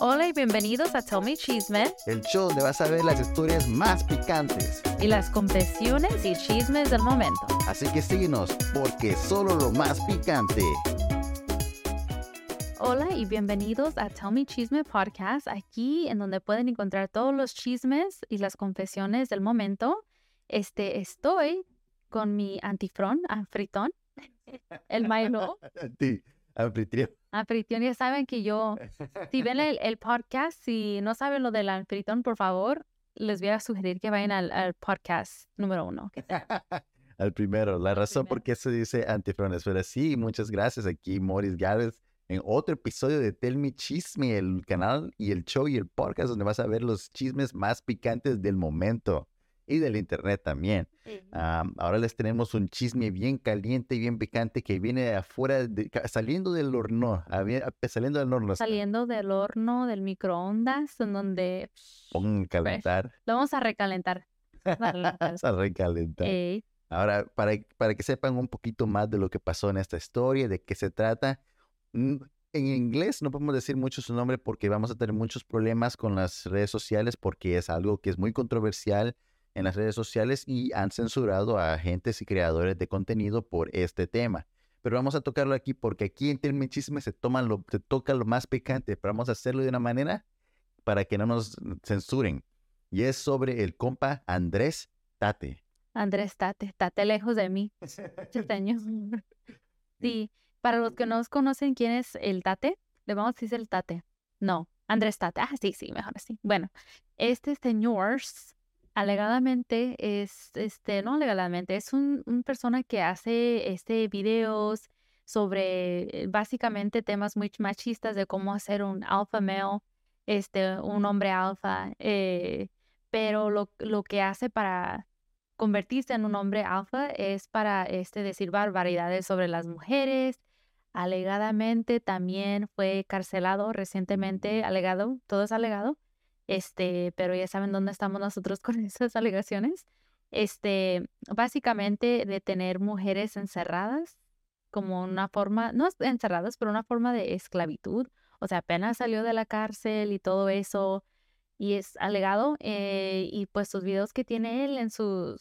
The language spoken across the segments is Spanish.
Hola y bienvenidos a Tell Me Chisme El show donde vas a ver las historias más picantes. y las confesiones y chismes del momento. Así que síguenos, porque solo lo más picante. Hola y bienvenidos a Tell Me Chisme Podcast, aquí en donde pueden encontrar todos los chismes y las confesiones del momento. Este, estoy con mi antifrón, anfritón, el Milo. Anfitrión. Anfitrión, ya saben que yo, si ven el, el podcast, si no saben lo del anfritón, por favor, les voy a sugerir que vayan al, al podcast número uno. que Al primero, la razón por qué se dice antifrones. Pero sí, muchas gracias. Aquí Morris Gálvez en otro episodio de Tell Me Chisme, el canal y el show y el podcast donde vas a ver los chismes más picantes del momento y del internet también. Ah, ahora les tenemos un chisme bien caliente y bien picante que viene de afuera, de- saliendo del horno, ah, ah, saliendo del horno. Saliendo del horno, del microondas, en donde Pongan a calentar, lo vamos a recalentar. Recalentar. a recalentar. Ey, Ahora, para, para que sepan un poquito más de lo que pasó en esta historia, de qué se trata, mm, en inglés no podemos decir mucho su nombre porque vamos a tener muchos problemas con las redes sociales porque es algo que es muy controversial en las redes sociales y han censurado a agentes y creadores de contenido por este tema. Pero vamos a tocarlo aquí porque aquí en Telme Chisme se, toman lo, se toca lo más picante, pero vamos a hacerlo de una manera para que no nos censuren. Y es sobre el compa Andrés Tate. Andrés, tate, tate lejos de mí, chisteño. Sí, para los que no conocen quién es el tate, le vamos a decir el tate. No, Andrés Tate. Ah, sí, sí, mejor así. Bueno, este señor alegadamente es, este, no alegadamente, es un, persona que hace este videos sobre eh, básicamente temas muy machistas de cómo hacer un alpha male, este, un hombre alfa, eh, pero lo, lo que hace para convertirse en un hombre alfa es para este, decir barbaridades sobre las mujeres. Alegadamente también fue carcelado recientemente, alegado, todo es alegado, este, pero ya saben dónde estamos nosotros con esas alegaciones. Este, básicamente de tener mujeres encerradas como una forma, no encerradas, pero una forma de esclavitud. O sea, apenas salió de la cárcel y todo eso, y es alegado, eh, y pues sus videos que tiene él en su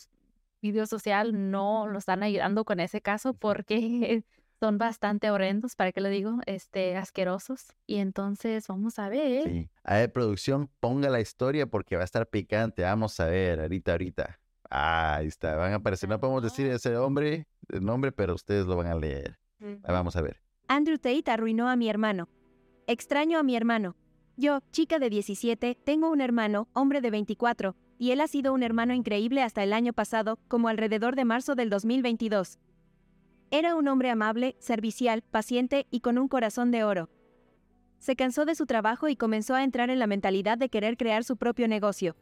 video social no lo están ayudando con ese caso porque son bastante horrendos, ¿para qué le digo? Este, asquerosos. Y entonces vamos a ver. Sí. A ver, producción, ponga la historia porque va a estar picante. Vamos a ver, ahorita, ahorita. Ah, ahí está, van a aparecer. No podemos decir ese hombre, el nombre, pero ustedes lo van a leer. Vamos a ver. Andrew Tate arruinó a mi hermano. Extraño a mi hermano. Yo, chica de 17, tengo un hermano, hombre de 24, y él ha sido un hermano increíble hasta el año pasado, como alrededor de marzo del 2022. Era un hombre amable, servicial, paciente y con un corazón de oro. Se cansó de su trabajo y comenzó a entrar en la mentalidad de querer crear su propio negocio.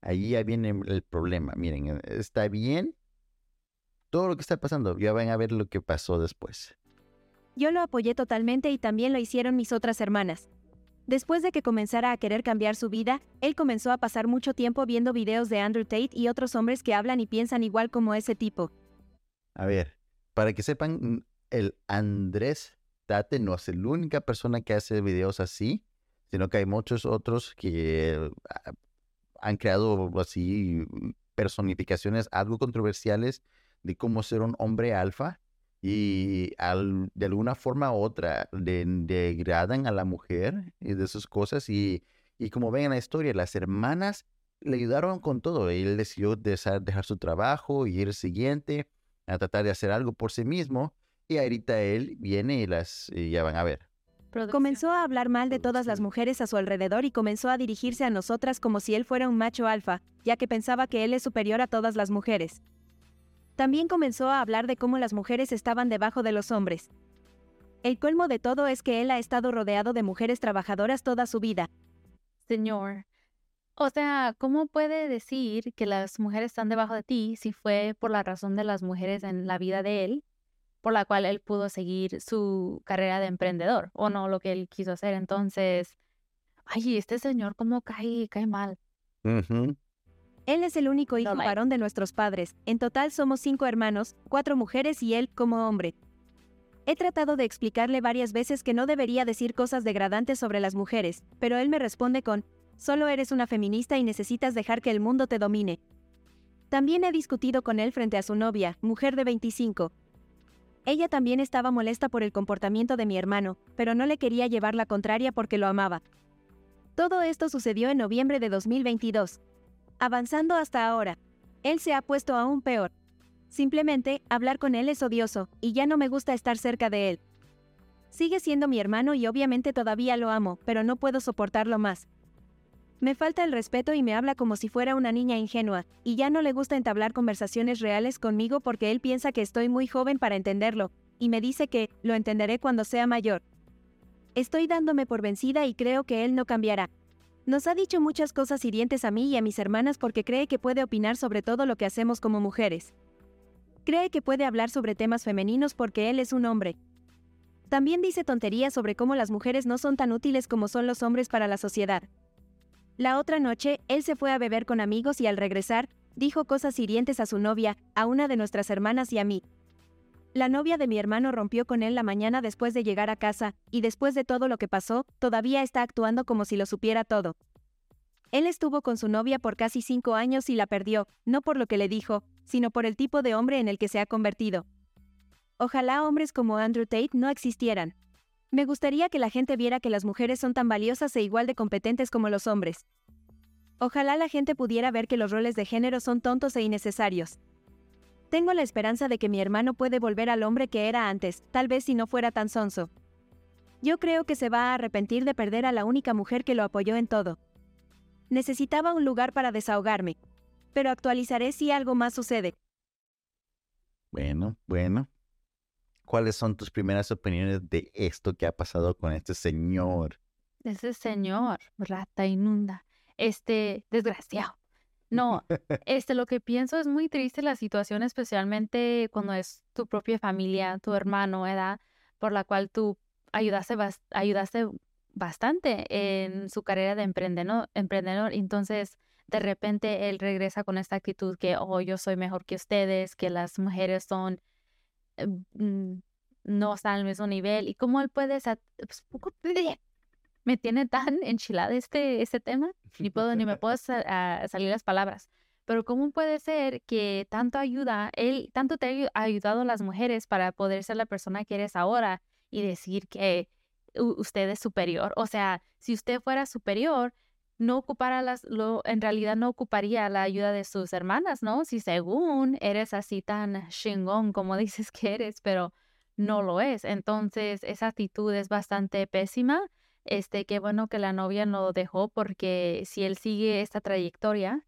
Allí ya viene el problema. Miren, eh, está bien todo lo que está pasando. Ya van a ver lo que pasó después. Yo lo apoyé totalmente y también lo hicieron mis otras hermanas. Después de que comenzara a querer cambiar su vida, él comenzó a pasar mucho tiempo viendo videos de Andrew Tate y otros hombres que hablan y piensan igual como ese tipo. A ver, para que sepan, mm, el Andrés Tate no es la única persona que hace videos así, sino que hay muchos otros que ah, han creado así personificaciones algo controversiales de cómo ser un hombre alfa y de alguna forma u otra de- degradan a la mujer y de sus cosas y, y como ven en la historia, las hermanas le ayudaron con todo. Él decidió dejar su trabajo y ir al siguiente a tratar de hacer algo por sí mismo. Y ahorita él viene y las y ya van a ver. Producción. Comenzó a hablar mal de todas las mujeres a su alrededor y comenzó a dirigirse a nosotras como si él fuera un macho alfa, ya que pensaba que él es superior a todas las mujeres. También comenzó a hablar de cómo las mujeres estaban debajo de los hombres. El colmo de todo es que él ha estado rodeado de mujeres trabajadoras toda su vida. Señor, o sea, ¿cómo puede decir que las mujeres están debajo de ti si fue por la razón de las mujeres en la vida de él, por la cual él pudo seguir su carrera de emprendedor o no lo que él quiso hacer? Entonces, ay, este señor cómo cae, cae mal. Él es el único hijo varón de nuestros padres. En total somos cinco hermanos, cuatro mujeres y él como hombre. He tratado de explicarle varias veces que no debería decir cosas degradantes sobre las mujeres, pero él me responde con, solo eres una feminista y necesitas dejar que el mundo te domine. También he discutido con él frente a su novia, mujer de 25. Ella también estaba molesta por el comportamiento de mi hermano, pero no le quería llevar la contraria porque lo amaba. Todo esto sucedió en noviembre de 2022. Avanzando hasta ahora, él se ha puesto aún peor. Simplemente, hablar con él es odioso, y ya no me gusta estar cerca de él. Sigue siendo mi hermano y obviamente todavía lo amo, pero no puedo soportarlo más. Me falta el respeto y me habla como si fuera una niña ingenua, y ya no le gusta entablar conversaciones reales conmigo porque él piensa que estoy muy joven para entenderlo, y me dice que, lo entenderé cuando sea mayor. Estoy dándome por vencida y creo que él no cambiará. Nos ha dicho muchas cosas hirientes a mí y a mis hermanas porque cree que puede opinar sobre todo lo que hacemos como mujeres. Cree que puede hablar sobre temas femeninos porque él es un hombre. También dice tonterías sobre cómo las mujeres no son tan útiles como son los hombres para la sociedad. La otra noche, él se fue a beber con amigos y al regresar, dijo cosas hirientes a su novia, a una de nuestras hermanas y a mí. La novia de mi hermano rompió con él la mañana después de llegar a casa, y después de todo lo que pasó, todavía está actuando como si lo supiera todo. Él estuvo con su novia por casi cinco años y la perdió, no por lo que le dijo, sino por el tipo de hombre en el que se ha convertido. Ojalá hombres como Andrew Tate no existieran. Me gustaría que la gente viera que las mujeres son tan valiosas e igual de competentes como los hombres. Ojalá la gente pudiera ver que los roles de género son tontos e innecesarios. Tengo la esperanza de que mi hermano puede volver al hombre que era antes, tal vez si no fuera tan sonso. Yo creo que se va a arrepentir de perder a la única mujer que lo apoyó en todo. Necesitaba un lugar para desahogarme. Pero actualizaré si algo más sucede. Bueno, bueno. ¿Cuáles son tus primeras opiniones de esto que ha pasado con este señor? Ese señor, rata inmunda. Este, desgraciado. No, este, lo que pienso es muy triste la situación, especialmente cuando es tu propia familia, tu hermano, ¿verdad? Por la cual tú ayudaste, ayudaste bastante en su carrera de emprendedor, emprendedor. Entonces, de repente él regresa con esta actitud que, oh, yo soy mejor que ustedes, que las mujeres son, no están al mismo nivel. ¿Y cómo él puede, pues, me tiene tan enchilada este, este tema, ni puedo, ni me puedo salir las palabras. Pero ¿cómo puede ser que tanto ayuda, él, tanto te ha ayudado a las mujeres para poder ser la persona que eres ahora y decir que usted es superior. O sea, si usted fuera superior, no ocupara las, lo, en realidad no ocuparía la ayuda de sus hermanas, ¿no? Si según eres así tan chingón como dices que eres, pero no lo es. Entonces, esa actitud es bastante pésima. Este, qué bueno que la novia no lo dejó porque si él sigue esta trayectoria,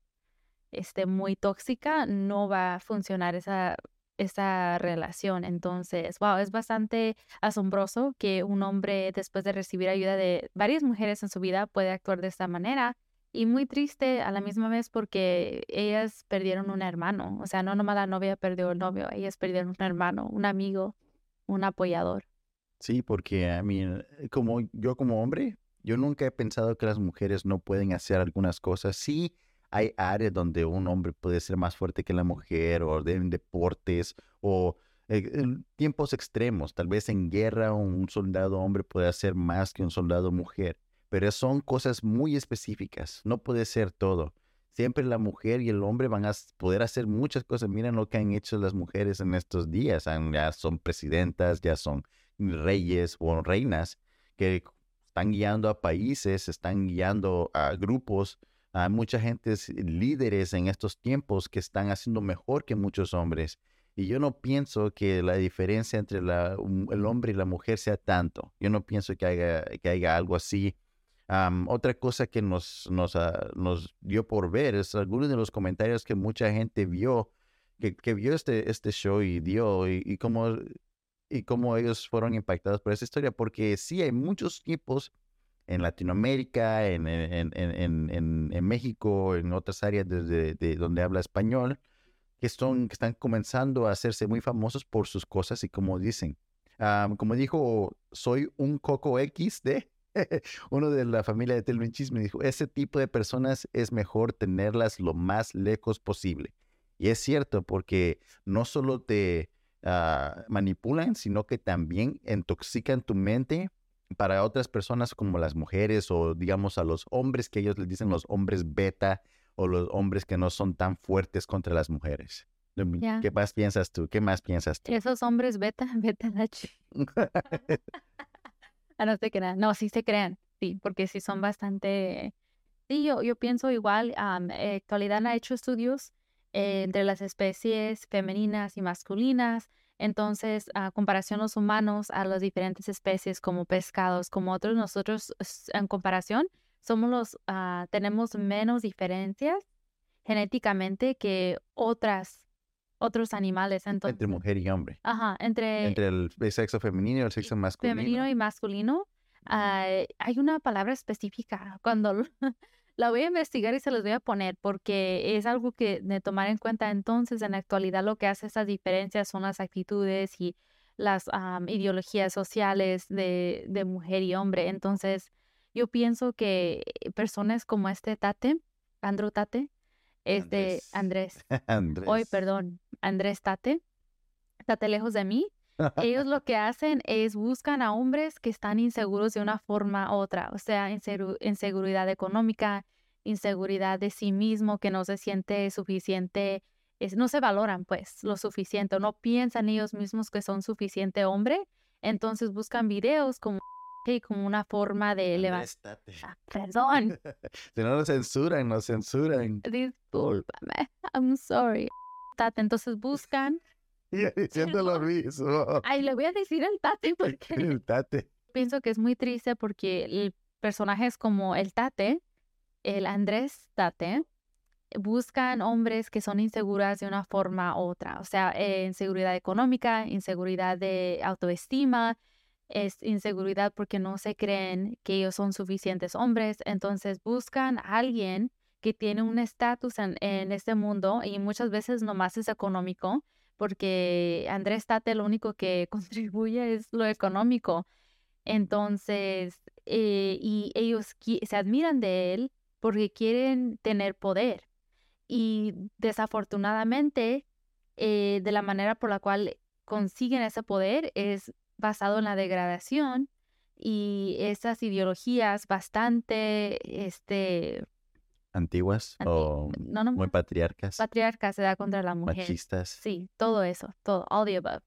este, muy tóxica, no va a funcionar esa esa relación. Entonces, wow, es bastante asombroso que un hombre, después de recibir ayuda de varias mujeres en su vida, puede actuar de esta manera. Y muy triste a la misma vez porque ellas perdieron un hermano. O sea, no nomás la novia perdió el novio, ellas perdieron un hermano, un amigo, un apoyador. Sí, porque a mí, como yo como hombre, yo nunca he pensado que las mujeres no pueden hacer algunas cosas. Sí, hay áreas donde un hombre puede ser más fuerte que la mujer o en deportes o eh, en tiempos extremos. Tal vez en guerra un soldado hombre puede hacer más que un soldado mujer, pero son cosas muy específicas. No puede ser todo. Siempre la mujer y el hombre van a poder hacer muchas cosas. Miren lo que han hecho las mujeres en estos días. Ya son presidentas, ya son reyes o reinas que están guiando a países, están guiando a grupos hay mucha gente líderes en estos tiempos que están haciendo mejor que muchos hombres. Y yo no pienso que la diferencia entre el hombre y la mujer sea tanto. Yo no pienso que haya, que haya algo así. otra cosa que nos, ah, nos, dio por ver es algunos de los comentarios que mucha gente vio, que, vio este, este show y dio, y, y, cómo, y cómo ellos fueron impactados por esa historia. Porque sí, hay muchos tipos en Latinoamérica, en, en, en, en, México, en otras áreas de, de, donde habla español, que, son, que están comenzando a hacerse muy famosos por sus cosas y como dicen. como dijo, soy un Coco X de uno de la familia de Telvin me dijo, ese tipo de personas es mejor tenerlas lo más lejos posible. Y es cierto, porque no solo te, ah, manipulan, sino que también intoxican tu mente para otras personas como las mujeres o digamos a los hombres que ellos les dicen los hombres beta o los hombres que no son tan fuertes contra las mujeres. ¿Qué más piensas tú? ¿Qué más piensas tú? Esos hombres beta, beta H. Ah, no se crean. No, sí se crean. Sí, porque sí son bastante. Sí, yo, yo pienso igual. eh, actualidad ha hecho estudios eh, entre las especies femeninas y masculinas. Entonces, a comparación los humanos a las diferentes especies como pescados, como otros, nosotros en comparación somos los, ah, tenemos menos diferencias genéticamente que otras, otros animales. Entre mujer y hombre. ajá, entre, Entre el sexo femenino y el sexo masculino. femenino y masculino, ah, hay una palabra específica. Cuando la voy a investigar y se las voy a poner porque es algo que de tomar en cuenta. Entonces, en la actualidad lo que hace esas diferencias son las actitudes y las am, ideologías sociales de, de mujer y hombre. Entonces, yo pienso que personas como este Tate, Andrew Tate, este Andrés, Andrés. hoy perdón, Andrés Tate, Tate lejos de mí. Ellos lo que hacen es buscan a hombres que están inseguros de una forma u otra, o sea, insegu- inseguridad económica, inseguridad de sí mismo, que no se siente suficiente, es, no se valoran pues lo suficiente, o no piensan ellos mismos que son suficiente hombre, entonces buscan videos como, como una forma de levantar. Tate. Perdón, Si no nos censuran, nos censuran. discúlpame, I'm sorry. Entonces buscan, Y diciendo lo mismo. ay, le voy a decir al Tate porque El tate. pienso que es muy triste porque el personajes como el Tate, el Andrés Tate, buscan hombres que son inseguras de una forma u otra, o sea, eh, inseguridad económica, inseguridad de autoestima, es inseguridad porque no se creen que ellos son suficientes hombres, entonces buscan a alguien que tiene un estatus en, en este mundo y muchas veces nomás es económico, porque Andrés Tate lo único que contribuye es lo económico. Entonces, eh, y ellos se admiran de él porque quieren tener poder. Y desafortunadamente, eh, de la manera por la cual consiguen ese poder es basado en la degradación y esas ideologías bastante, este, Antiguas Anti- o no, no, muy patriarcas, patriarca se da contra la mujer. machistas. Sí, todo eso, todo, all the above.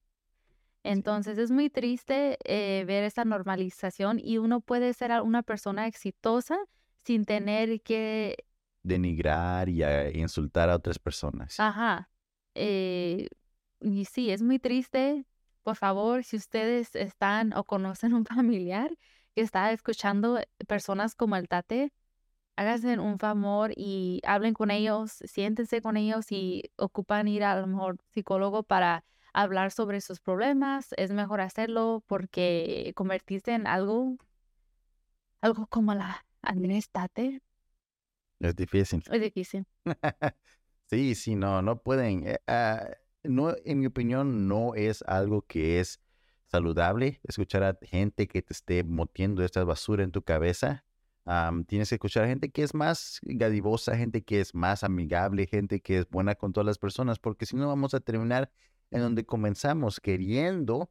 Entonces es muy triste eh, ver esta normalización y uno puede ser una persona exitosa sin tener que, Denigrar y a- insultar a otras personas. ajá, eh, y sí, es muy triste. Por favor, si ustedes están o conocen un familiar que está escuchando personas como el Tate, háganse un favor y hablen con ellos, siéntense con ellos y ocupan ir a lo mejor psicólogo para hablar sobre sus problemas. Es mejor hacerlo porque convertirse en algo, algo como la Andrés Tate Es difícil. es difícil. Sí, sí, no, no pueden. eh, ah, no, en mi opinión, no es algo que es saludable escuchar a gente que te esté metiendo esta basura en tu cabeza. Am, tienes que escuchar a gente que es más gadivosa, gente que es más amigable, gente que es buena con todas las personas, porque si no vamos a terminar en donde comenzamos queriendo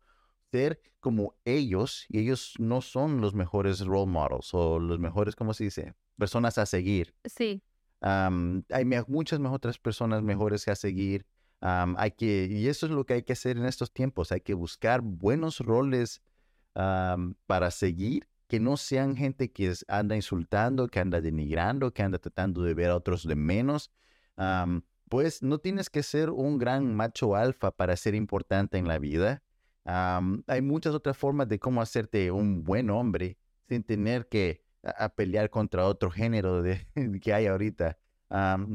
ser como ellos y ellos no son los mejores role models o los mejores, ¿cómo se dice? Personas a seguir. Sí, hay me- muchas me- otras personas mejores que a seguir. Hay que, y eso es lo que hay que hacer en estos tiempos. Hay que buscar buenos roles para seguir, que no sean gente que anda insultando, que anda denigrando, que anda tratando de ver a otros de menos. Pues no tienes que ser un gran macho alfa para ser importante en la vida. Hay muchas otras formas de cómo hacerte un buen hombre sin tener que a, pelear contra otro género de, que hay ahorita.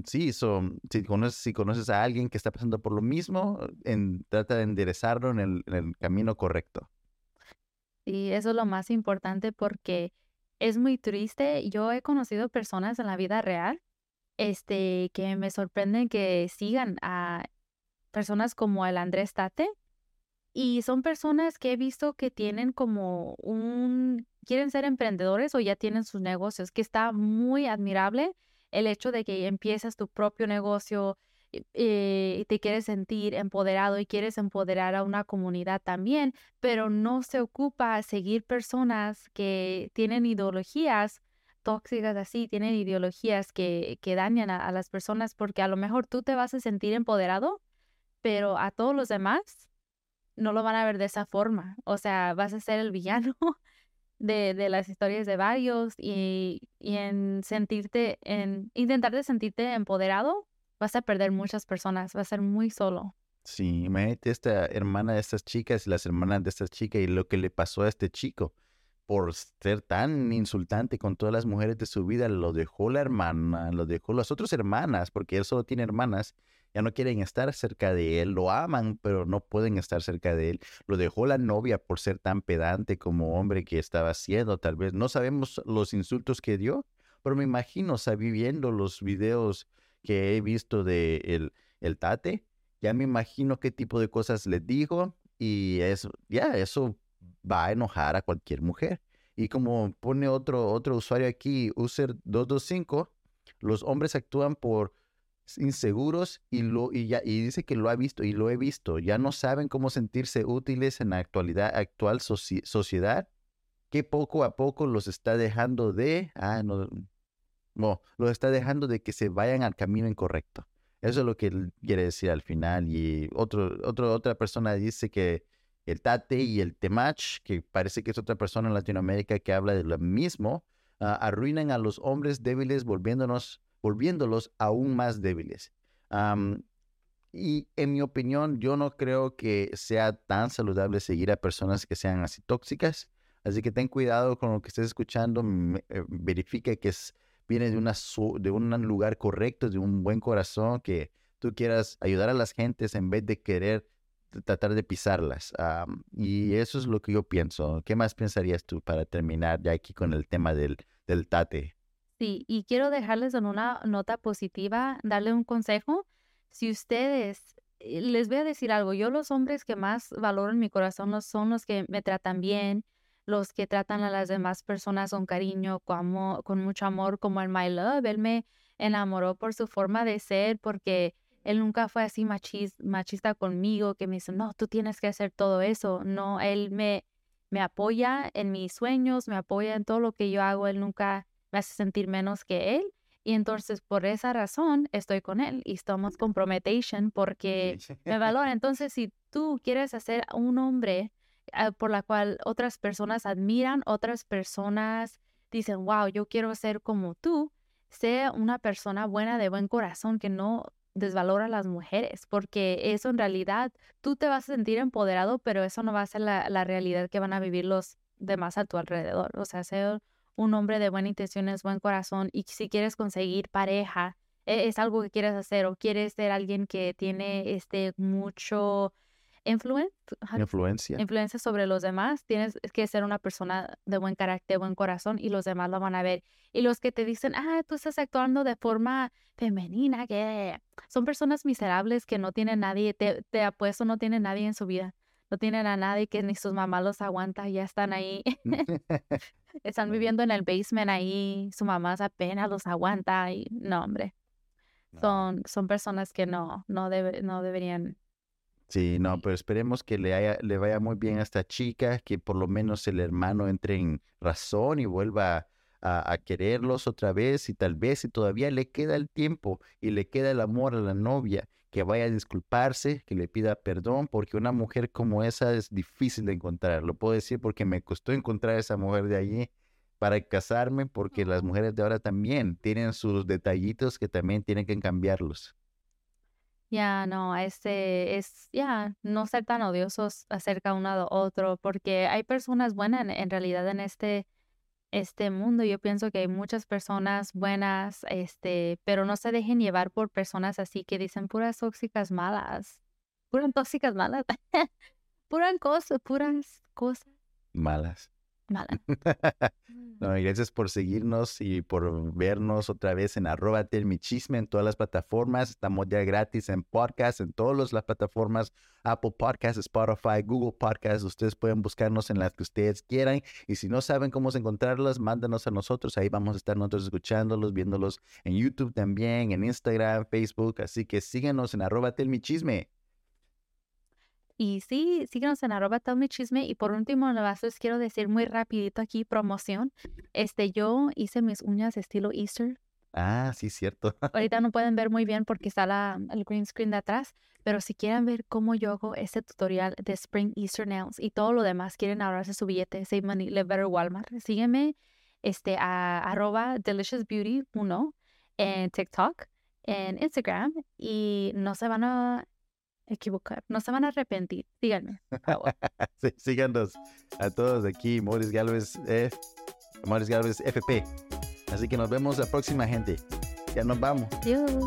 Sí, so, si, conoces, a alguien que está pasando por lo mismo, trata de enderezarlo en el camino correcto. Y eso es lo más importante porque es muy triste. Yo he conocido personas en la vida real, este, que me sorprenden que sigan a personas como el Andrés Tate. Y son personas que he visto que tienen como un, quieren ser emprendedores o ya tienen sus negocios, que está muy admirable el hecho de que empieces tu propio negocio, te quieres sentir empoderado y quieres empoderar a una comunidad también, pero no se ocupa seguir personas que tienen ideologías tóxicas así, tienen ideologías que, que dañan a, las personas porque a lo mejor tú te vas a sentir empoderado, pero a todos los demás no lo van a ver de esa forma. O sea, vas a ser el villano de, de las historias de varios y, y, en sentirte, en intentar de sentirte empoderado, vas a perder muchas personas, vas a ser muy solo. Sí, imagínate esta hermana de estas chicas y las hermanas de estas chicas y lo que le pasó a este chico por ser tan insultante con todas las mujeres de su vida, lo dejó la hermana, lo dejó las otras hermanas, porque él solo tiene hermanas, ya no quieren estar cerca de él, lo aman, pero no pueden estar cerca de él. Lo dejó la novia por ser tan pedante como hombre que estaba haciendo, tal vez. No sabemos los insultos que dio, pero me imagino, sabiendo los videos que he visto de el, el Tate, ya me imagino qué tipo de cosas le dijo y eso, ya, eso va a enojar a cualquier mujer. Y como pone otro, otro usuario aquí, user225, los hombres actúan por inseguros y, lo, y, ya, y dice que lo ha visto y lo he visto. Ya no saben cómo sentirse útiles en la actualidad, actual sociedad, que poco a poco los está dejando de, ah, no, no, los está dejando de que se vayan al camino incorrecto. Eso es lo que él quiere decir al final. Y otro, otro, otra persona dice que el Tate y el Temach, que parece que es otra persona en Latinoamérica que habla de lo mismo, uh, arruinan a los hombres débiles volviéndonos, volviéndolos aún más débiles. Y en mi opinión, yo no creo que sea tan saludable seguir a personas que sean así tóxicas. Así que ten cuidado con lo que estés escuchando. Eh, verifica que es, viene de, una, de un lugar correcto, de un buen corazón, que tú quieras ayudar a las gentes en vez de querer tratar de pisarlas. y eso es lo que yo pienso. ¿Qué más pensarías tú para terminar ya aquí con el tema del, del tate? Sí, y quiero dejarles en una nota positiva, darle un consejo. Si ustedes, eh, les voy a decir algo, yo los hombres que más valoro en mi corazón no son los que me tratan bien, los que tratan a las demás personas con cariño, con, con mucho amor, como el My Love. Él me enamoró por su forma de ser, porque él nunca fue así machista conmigo, que me dice, no, tú tienes que hacer todo eso. No, él me, me apoya en mis sueños, me apoya en todo lo que yo hago. Él nunca me hace sentir menos que él. Y entonces por esa razón estoy con él y estamos comprometation porque me valora. Entonces si tú quieres hacer un hombre ah, por la cual otras personas admiran, otras personas dicen, wow, yo quiero ser como tú, sea una persona buena de buen corazón que no desvalora a las mujeres, porque eso en realidad tú te vas a sentir empoderado, pero eso no va a ser la, la realidad que van a vivir los demás a tu alrededor. O sea, ser un hombre de buena intenciones, buen corazón, y si quieres conseguir pareja, e, es algo que quieres hacer o quieres ser alguien que tiene este mucho influencia. influencia sobre los demás, tienes que ser una persona de buen carácter, buen corazón y los demás lo van a ver. Y los que te dicen, ah, tú estás actuando de forma femenina, que son personas miserables que no tienen nadie, te, te apuesto, no tienen nadie en su vida. No tienen a nadie que ni sus mamás los aguanta, ya están ahí. están viviendo en el basement ahí, su mamá apenas los aguanta y no, hombre. Son, son personas que no, no, debe, no deberían Sí, no, pero esperemos que le, haya, le vaya muy bien a esta chica, que por lo menos el hermano entre en razón y vuelva a, quererlos otra vez y tal vez si todavía le queda el tiempo y le queda el amor a la novia, que vaya a disculparse, que le pida perdón, porque una mujer como esa es difícil de encontrar. Lo puedo decir porque me costó encontrar esa mujer de allí para casarme, porque las mujeres de ahora también tienen sus detallitos que también tienen que cambiarlos. Ya, no, este es, ya, no ser tan odiosos acerca uno de otro, porque hay personas buenas en, realidad en este, este mundo. Yo pienso que hay muchas personas buenas, este, pero no se dejen llevar por personas así que dicen puras tóxicas malas, puras tóxicas malas, puras cosas, puras cosas malas. No, gracias por seguirnos y por vernos otra vez en arroba chisme en todas las plataformas. Estamos ya gratis en podcast, en todas las plataformas, Apple Podcasts, Spotify, Google Podcasts. Ustedes pueden buscarnos en las que ustedes quieran. Y si no saben cómo encontrarlas, mándanos a nosotros. Ahí vamos a estar nosotros escuchándolos, viéndolos en YouTube también, en Instagram, Facebook. Así que síganos en arroba chisme. Y sí, síguenos en arroba mi chisme. Y por último, les quiero decir muy rapidito aquí, promoción. Este, yo hice mis uñas estilo Easter. Ah, sí, cierto. Ahorita no pueden ver muy bien porque está la, el green screen de atrás, pero si quieren ver cómo yo hago este tutorial de Spring Easter Nails y todo lo demás, quieren ahorrarse su billete, Save Money, Live Better Walmart, sígueme este, a arroba deliciousbeauty1 en TikTok, en Instagram y no se van a equivocar. No se van a arrepentir. Síganme, por favor. sí, síganos a todos aquí, Morris Galvez, eh, Morris Galvez FP. Así que nos vemos la próxima, gente. Ya nos vamos. Adiós.